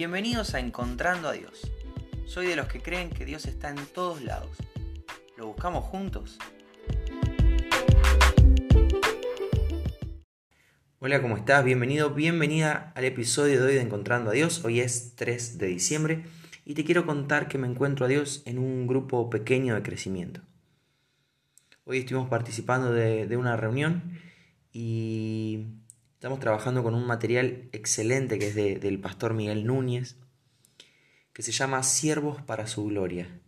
Bienvenidos a Encontrando a Dios. Soy de los que creen que Dios está en todos lados. ¿Lo buscamos juntos? Hola, ¿cómo estás? Bienvenido, bienvenida al episodio de hoy de Encontrando a Dios. Hoy es 3 de diciembre y te quiero contar que me encuentro a Dios en un grupo pequeño de crecimiento. Hoy estuvimos participando de, una reunión y Estamos trabajando con un material excelente que es del pastor Miguel Núñez, que se llama Siervos para su Gloria.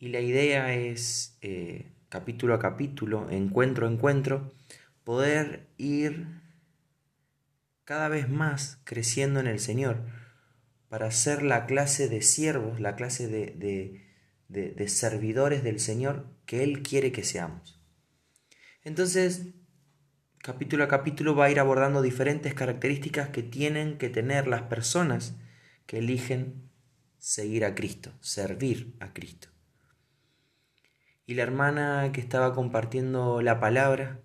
Y la idea es, eh, capítulo a capítulo, encuentro a encuentro, poder ir cada vez más creciendo en el Señor para ser la clase de siervos, la clase de, de servidores del Señor que Él quiere que seamos. Entonces, capítulo a capítulo va a ir abordando diferentes características que tienen que tener las personas que eligen seguir a Cristo, servir a Cristo. Y la hermana que estaba compartiendo la palabra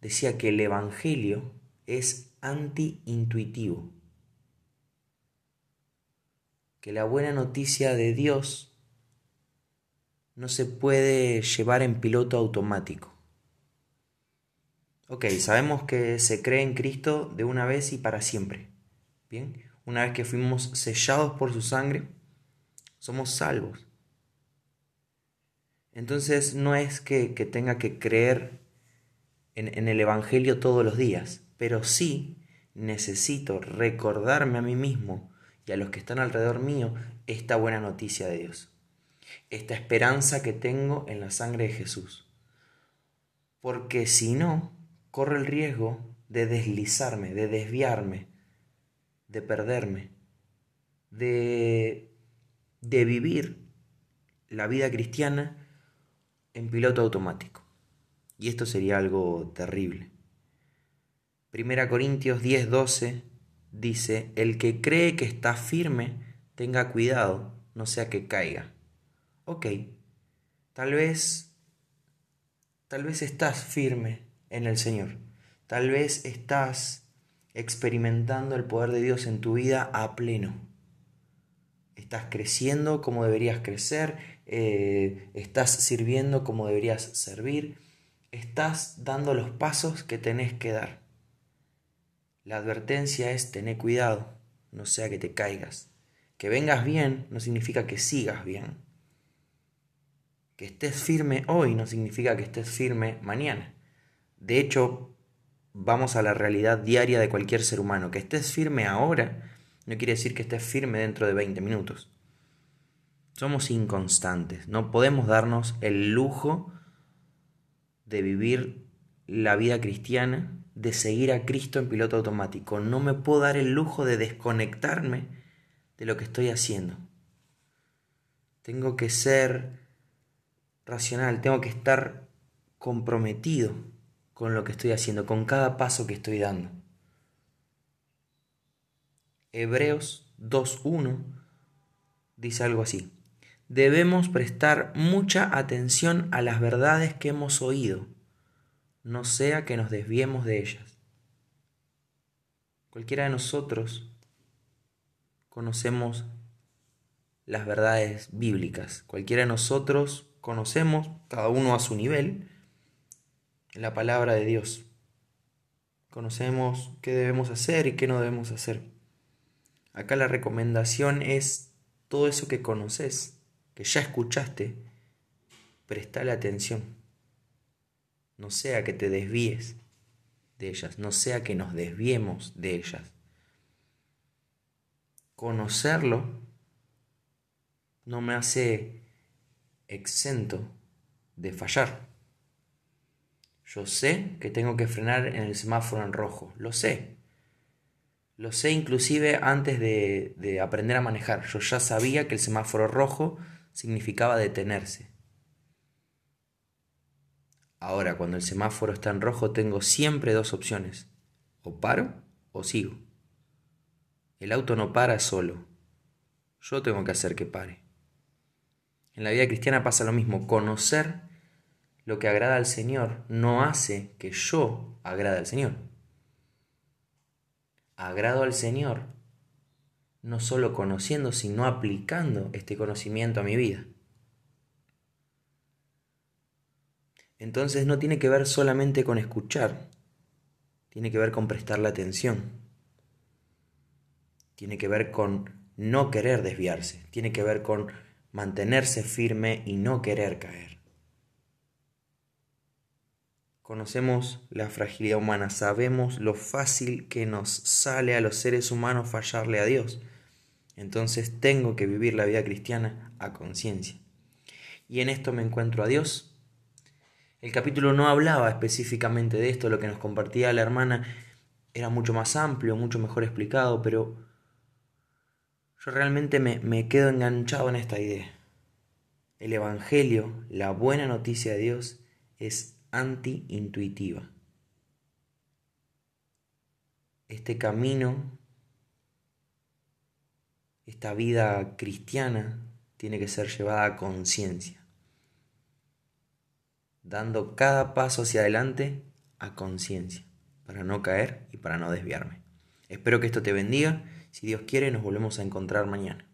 decía que el Evangelio es anti-intuitivo, que la buena noticia de Dios no se puede llevar en piloto automático. Ok, sabemos que se cree en Cristo de una vez y para siempre. Bien, una vez que fuimos sellados por su sangre, somos salvos. Entonces no es que, tenga que creer en, en el Evangelio todos los días, pero sí necesito recordarme a mí mismo y a los que están alrededor mío esta buena noticia de Dios, esta esperanza que tengo en la sangre de Jesús. Porque si no, corro el riesgo de deslizarme, de desviarme, de perderme, de, de vivir la vida cristiana en piloto automático. Y esto sería algo terrible. Primera Corintios 10:12 dice, el que cree que está firme, tenga cuidado, no sea que caiga. Ok, tal vez, tal vez estás firme en el Señor. Tal vez estás experimentando el poder de Dios en tu vida a pleno. Estás creciendo como deberías crecer, eh, estás sirviendo como deberías servir, estás dando los pasos que tenés que dar. La advertencia es tener cuidado, no sea que te caigas. Que vengas bien no significa que sigas bien. Que estés firme hoy no significa que estés firme mañana. De hecho, vamos a la realidad diaria de cualquier ser humano. Que estés firme ahora no quiere decir que estés firme dentro de 20 minutos. Somos inconstantes, no podemos darnos el lujo de vivir la vida cristiana, de seguir a Cristo en piloto automático. No me puedo dar el lujo de desconectarme de lo que estoy haciendo. Tengo que ser racional, tengo que estar comprometido con lo que estoy haciendo, con cada paso que estoy dando. Hebreos 2.1 dice algo así. Debemos prestar mucha atención a las verdades que hemos oído, no sea que nos desviemos de ellas. Cualquiera de nosotros conocemos las verdades bíblicas. Cualquiera de nosotros conocemos, cada uno a su nivel, la palabra de Dios. Conocemos qué debemos hacer y qué no debemos hacer. Acá la recomendación es todo eso que conoces, que ya escuchaste, prestale atención. No sea que te desvíes de ellas, no sea que nos desviemos de ellas. Conocerlo no me hace exento de fallar. Yo sé que tengo que frenar en el semáforo en rojo, lo sé. Lo sé inclusive antes de, aprender a manejar. Yo ya sabía que el semáforo rojo significaba detenerse. Ahora, cuando el semáforo está en rojo, tengo siempre dos opciones. O paro o sigo. El auto no para solo. Yo tengo que hacer que pare. En la vida cristiana pasa lo mismo. Conocer lo que agrada al Señor no hace que yo agrade al Señor. Agrado al Señor no solo conociendo, sino aplicando este conocimiento a mi vida. Entonces no tiene que ver solamente con escuchar, tiene que ver con prestarle atención, tiene que ver con no querer desviarse, tiene que ver con mantenerse firme y no querer caer. Conocemos la fragilidad humana, sabemos lo fácil que nos sale a los seres humanos fallarle a Dios. Entonces tengo que vivir la vida cristiana a conciencia. Y en esto me encuentro a Dios. El capítulo no hablaba específicamente de esto, lo que nos compartía la hermana era mucho más amplio, mucho mejor explicado, pero yo realmente me, me quedo enganchado en esta idea. El Evangelio, la buena noticia de Dios, es anti-intuitiva. Este camino, esta vida cristiana, tiene que ser llevada a conciencia, dando cada paso hacia adelante a conciencia, para no caer y para no desviarme. Espero que esto te bendiga. Si Dios quiere, nos volvemos a encontrar mañana.